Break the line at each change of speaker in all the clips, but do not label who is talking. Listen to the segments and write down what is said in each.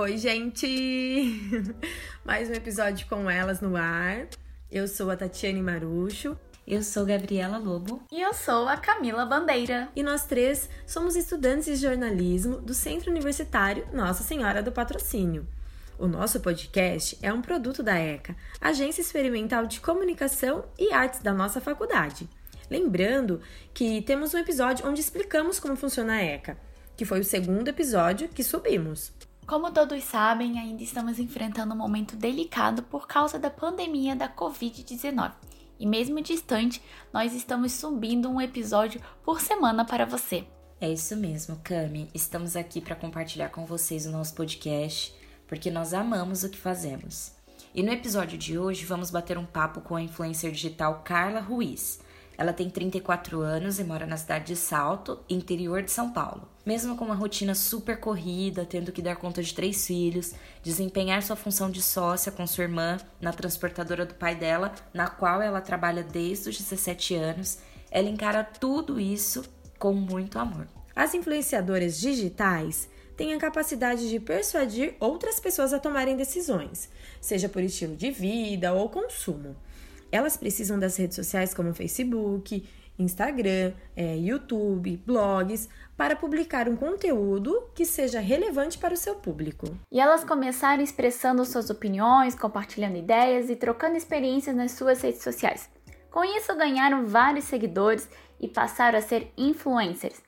Oi, gente! Mais um episódio com elas no ar. Eu sou a Tatiane Marucho.
Eu sou Gabriela Lobo.
E eu sou a Camila Bandeira.
E nós três somos estudantes de jornalismo do Centro Universitário Nossa Senhora do Patrocínio. O nosso podcast é um produto da ECA, Agência Experimental de Comunicação e Artes da nossa faculdade. Lembrando que temos um episódio onde explicamos como funciona a ECA, que foi o segundo episódio que subimos.
Como todos sabem, ainda estamos enfrentando um momento delicado por causa da pandemia da Covid-19. E mesmo distante, nós estamos subindo um episódio por semana para você.
É isso mesmo, Cami. Estamos aqui para compartilhar com vocês o nosso podcast, porque nós amamos o que fazemos. E no episódio de hoje vamos bater um papo com a influencer digital Carla Ruiz. Ela tem 34 anos e mora na cidade de Salto, interior de São Paulo. Mesmo com uma rotina super corrida, tendo que dar conta de três filhos, desempenhar sua função de sócia com sua irmã na transportadora do pai dela, na qual ela trabalha desde os 17 anos, ela encara tudo isso com muito amor.
As influenciadoras digitais têm a capacidade de persuadir outras pessoas a tomarem decisões, seja por estilo de vida ou consumo. Elas precisam das redes sociais como Facebook, Instagram, é, YouTube, blogs, para publicar um conteúdo que seja relevante para o seu público.
E elas começaram expressando suas opiniões, compartilhando ideias e trocando experiências nas suas redes sociais. Com isso, ganharam vários seguidores e passaram a ser influencers.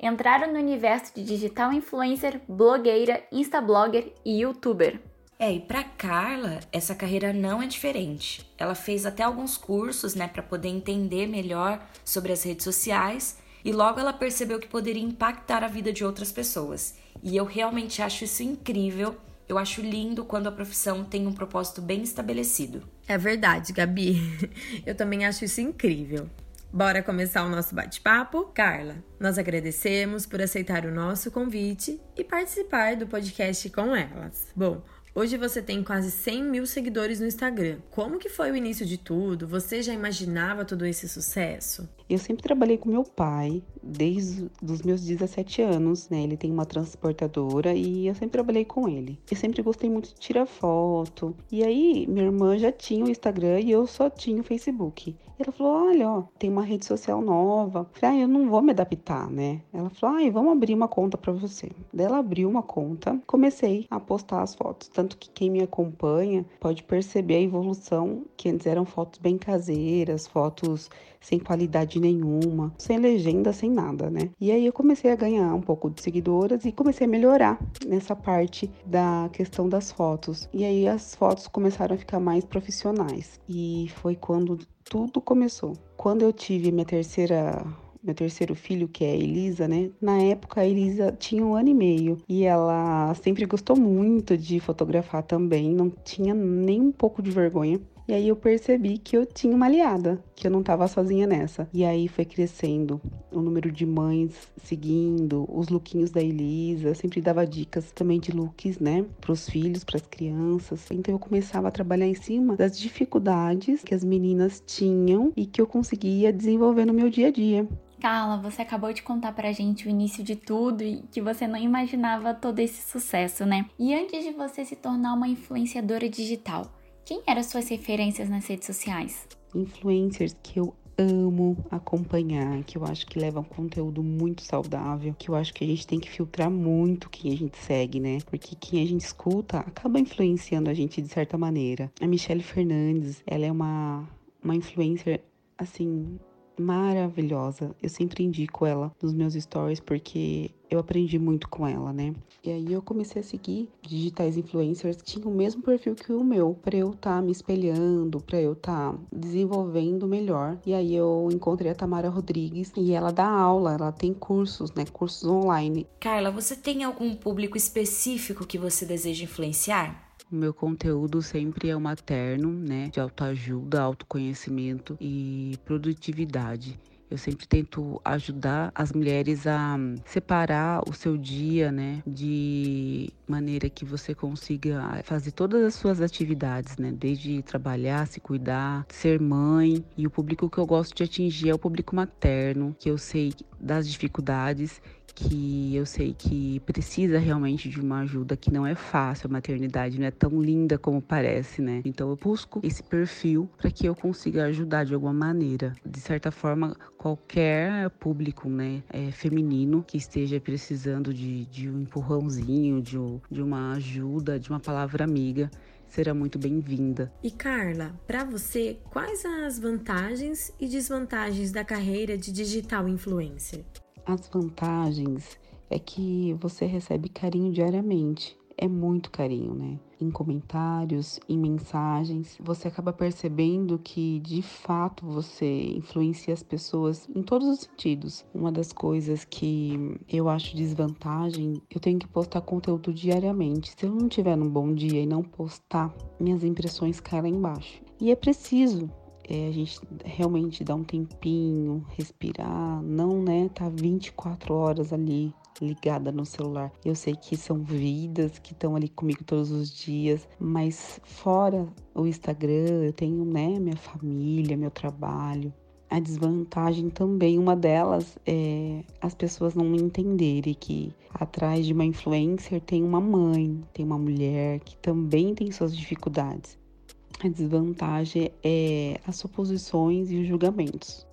Entraram no universo de digital influencer, blogueira, instablogger e youtuber.
É, e para Carla, essa carreira não é diferente. Ela fez até alguns cursos, né, para poder entender melhor sobre as redes sociais e logo ela percebeu que poderia impactar a vida de outras pessoas. E eu realmente acho isso incrível. Eu acho lindo quando a profissão tem um propósito bem estabelecido.
É verdade, Gabi. Eu também acho isso incrível. Bora começar o nosso bate-papo? Carla, nós agradecemos por aceitar o nosso convite e participar do podcast com elas. Bom, Hoje você tem quase 100 mil seguidores no Instagram. Como que foi o início de tudo? Você já imaginava todo esse sucesso?
Eu sempre trabalhei com meu pai, desde os meus 17 anos, né? Ele tem uma transportadora e eu sempre trabalhei com ele. Eu sempre gostei muito de tirar foto. E aí, minha irmã já tinha o Instagram e eu só tinha o Facebook. E ela falou: Olha, ó, tem uma rede social nova. Eu falei: Ah, eu não vou me adaptar, né? Ela falou: Ah, vamos abrir uma conta para você. Daí ela abriu uma conta, comecei a postar as fotos. Tanto que quem me acompanha pode perceber a evolução, que antes eram fotos bem caseiras, fotos sem qualidade nenhuma, sem legenda, sem nada, né? E aí eu comecei a ganhar um pouco de seguidoras e comecei a melhorar nessa parte da questão das fotos. E aí as fotos começaram a ficar mais profissionais. E foi quando tudo começou. Quando eu tive minha terceira meu terceiro filho, que é a Elisa, né? Na época, a Elisa tinha um ano e meio e ela sempre gostou muito de fotografar também, não tinha nem um pouco de vergonha. E aí eu percebi que eu tinha uma aliada, que eu não estava sozinha nessa. E aí foi crescendo o número de mães seguindo, os lookinhos da Elisa, sempre dava dicas também de looks, né, para os filhos, para as crianças. Então eu começava a trabalhar em cima das dificuldades que as meninas tinham e que eu conseguia desenvolver no meu dia a dia.
Carla, você acabou de contar pra gente o início de tudo e que você não imaginava todo esse sucesso, né? E antes de você se tornar uma influenciadora digital, quem eram suas referências nas redes sociais?
Influencers que eu amo acompanhar, que eu acho que levam conteúdo muito saudável, que eu acho que a gente tem que filtrar muito quem a gente segue, né? Porque quem a gente escuta acaba influenciando a gente de certa maneira. A Michelle Fernandes, ela é uma, uma influencer, assim, maravilhosa. Eu sempre indico ela nos meus stories porque eu aprendi muito com ela, né? E aí eu comecei a seguir digitais influencers que tinham o mesmo perfil que o meu, para eu estar tá me espelhando, para eu estar tá desenvolvendo melhor. E aí eu encontrei a Tamara Rodrigues e ela dá aula, ela tem cursos, né? Cursos online.
Carla, você tem algum público específico que você deseja influenciar?
O meu conteúdo sempre é materno, né? De autoajuda, autoconhecimento e produtividade. Eu sempre tento ajudar as mulheres a separar o seu dia, né, de maneira que você consiga fazer todas as suas atividades, né, desde trabalhar, se cuidar, ser mãe. E o público que eu gosto de atingir é o público materno, que eu sei das dificuldades que eu sei que precisa realmente de uma ajuda, que não é fácil a maternidade, não é tão linda como parece, né? Então eu busco esse perfil para que eu consiga ajudar de alguma maneira. De certa forma, qualquer público, né, é, feminino que esteja precisando de, de um empurrãozinho, de, de uma ajuda, de uma palavra amiga, será muito bem-vinda.
E Carla, para você, quais as vantagens e desvantagens da carreira de digital influencer?
As vantagens é que você recebe carinho diariamente. É muito carinho, né? Em comentários, em mensagens, você acaba percebendo que de fato você influencia as pessoas em todos os sentidos. Uma das coisas que eu acho desvantagem, eu tenho que postar conteúdo diariamente. Se eu não tiver num bom dia e não postar, minhas impressões caem lá embaixo. E é preciso, é, a gente realmente dar um tempinho, respirar, não, né, tá 24 horas ali ligada no celular. Eu sei que são vidas que estão ali comigo todos os dias, mas fora o Instagram, eu tenho, né, minha família, meu trabalho. A desvantagem também, uma delas é as pessoas não entenderem que atrás de uma influencer tem uma mãe, tem uma mulher que também tem suas dificuldades. A desvantagem é as suposições e os julgamentos.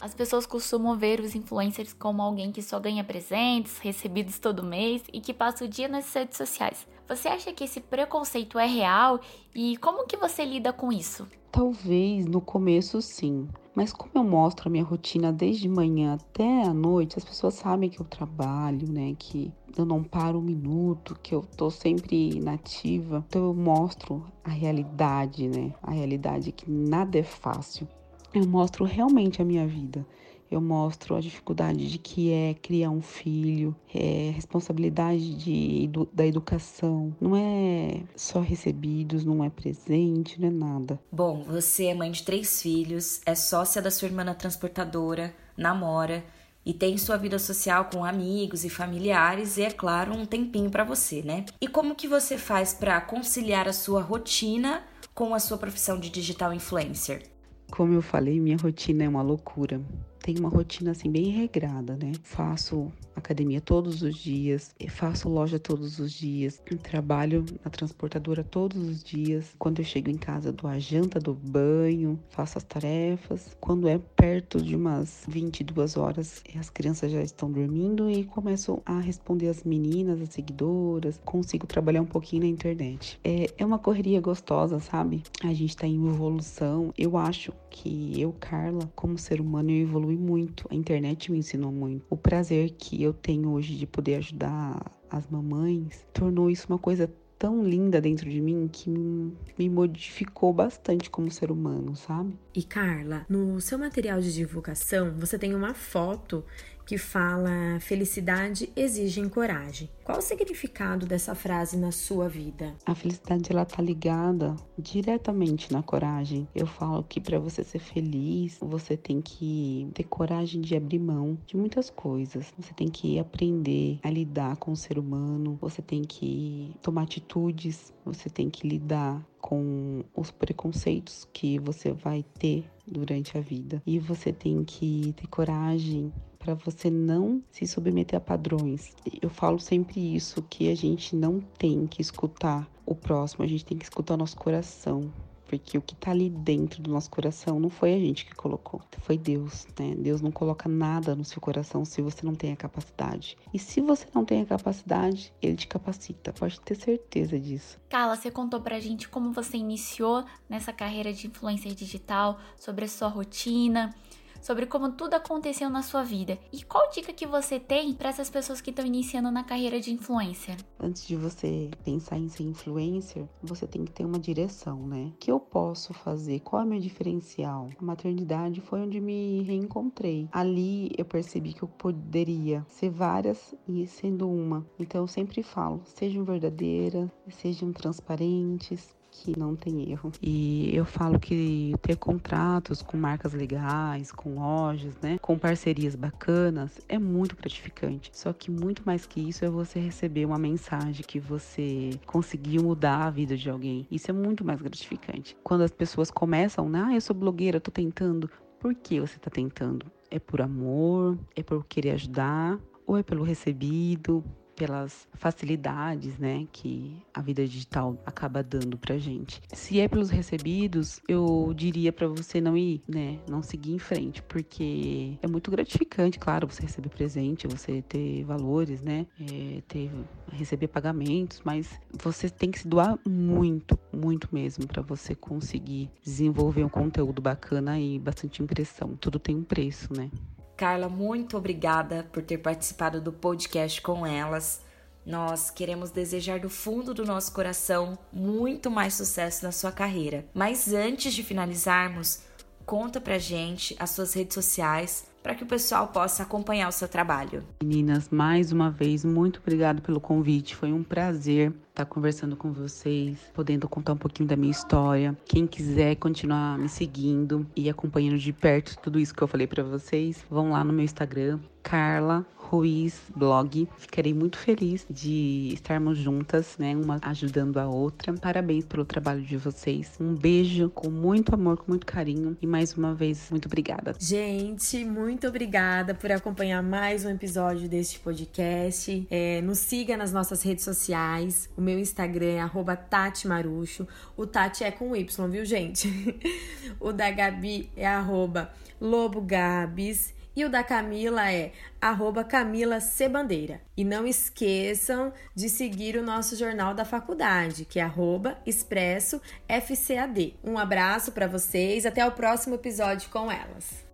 As pessoas costumam ver os influencers como alguém que só ganha presentes, recebidos todo mês e que passa o dia nas redes sociais. Você acha que esse preconceito é real e como que você lida com isso?
Talvez no começo sim, mas como eu mostro a minha rotina desde manhã até a noite, as pessoas sabem que eu trabalho, né, que eu não paro um minuto, que eu tô sempre nativa. Então eu mostro a realidade, né? A realidade que nada é fácil. Eu mostro realmente a minha vida. Eu mostro a dificuldade de que é criar um filho, é responsabilidade de, da educação. Não é só recebidos, não é presente, não é nada.
Bom, você é mãe de três filhos, é sócia da sua irmã na transportadora, namora e tem sua vida social com amigos e familiares e é claro um tempinho para você, né? E como que você faz para conciliar a sua rotina com a sua profissão de digital influencer?
Como eu falei, minha rotina é uma loucura tenho uma rotina assim bem regrada, né? Faço academia todos os dias, faço loja todos os dias, trabalho na transportadora todos os dias. Quando eu chego em casa, dou a janta, dou banho, faço as tarefas. Quando é perto de umas 22 horas, as crianças já estão dormindo e começo a responder as meninas, as seguidoras, consigo trabalhar um pouquinho na internet. É, é uma correria gostosa, sabe? A gente tá em evolução. Eu acho que eu, Carla, como ser humano, eu evolui muito. A internet me ensinou muito. O prazer que eu tenho hoje de poder ajudar as mamães tornou isso uma coisa tão linda dentro de mim que me modificou bastante como ser humano, sabe?
E Carla, no seu material de divulgação, você tem uma foto que fala felicidade exige coragem. Qual o significado dessa frase na sua vida?
A felicidade ela tá ligada diretamente na coragem. Eu falo que para você ser feliz, você tem que ter coragem de abrir mão de muitas coisas. Você tem que aprender a lidar com o ser humano, você tem que tomar atitudes, você tem que lidar com os preconceitos que você vai ter durante a vida. E você tem que ter coragem para você não se submeter a padrões. Eu falo sempre isso que a gente não tem que escutar o próximo, a gente tem que escutar o nosso coração. Porque o que tá ali dentro do nosso coração não foi a gente que colocou, foi Deus, né? Deus não coloca nada no seu coração se você não tem a capacidade. E se você não tem a capacidade, ele te capacita, pode ter certeza disso.
Carla, você contou pra gente como você iniciou nessa carreira de influência digital, sobre a sua rotina, sobre como tudo aconteceu na sua vida. E qual dica que você tem para essas pessoas que estão iniciando na carreira de influencer?
Antes de você pensar em ser influencer, você tem que ter uma direção, né? O que eu posso fazer? Qual é o meu diferencial? A maternidade foi onde me reencontrei. Ali eu percebi que eu poderia ser várias e sendo uma. Então eu sempre falo, sejam verdadeiras, sejam transparentes, que não tem erro. E eu falo que ter contratos com marcas legais, com lojas, né, com parcerias bacanas é muito gratificante. Só que muito mais que isso é você receber uma mensagem que você conseguiu mudar a vida de alguém. Isso é muito mais gratificante. Quando as pessoas começam, ah, eu sou blogueira, tô tentando. Por que você tá tentando? É por amor? É por querer ajudar? ou é pelo recebido, pelas facilidades, né, que a vida digital acaba dando pra gente. Se é pelos recebidos, eu diria para você não ir, né, não seguir em frente, porque é muito gratificante, claro, você receber presente, você ter valores, né, é, ter receber pagamentos, mas você tem que se doar muito, muito mesmo para você conseguir desenvolver um conteúdo bacana e bastante impressão. Tudo tem um preço, né?
Carla, muito obrigada por ter participado do podcast com elas. Nós queremos desejar do fundo do nosso coração muito mais sucesso na sua carreira. Mas antes de finalizarmos, conta pra gente as suas redes sociais para que o pessoal possa acompanhar o seu trabalho.
Meninas, mais uma vez, muito obrigado pelo convite. Foi um prazer estar conversando com vocês, podendo contar um pouquinho da minha história. Quem quiser continuar me seguindo e acompanhando de perto tudo isso que eu falei para vocês, vão lá no meu Instagram, Carla Ruiz Blog. Ficarei muito feliz de estarmos juntas, né? Uma ajudando a outra. Parabéns pelo trabalho de vocês. Um beijo com muito amor, com muito carinho. E mais uma vez, muito obrigada.
Gente, muito obrigada por acompanhar mais um episódio deste podcast. É, nos siga nas nossas redes sociais. O meu Instagram é Tati Marucho. O Tati é com Y, viu, gente? o da Gabi é arroba Lobo Gabs. E o da Camila é arroba Camila Bandeira. E não esqueçam de seguir o nosso jornal da faculdade, que é arroba Expresso FCAD. Um abraço para vocês, até o próximo episódio com elas.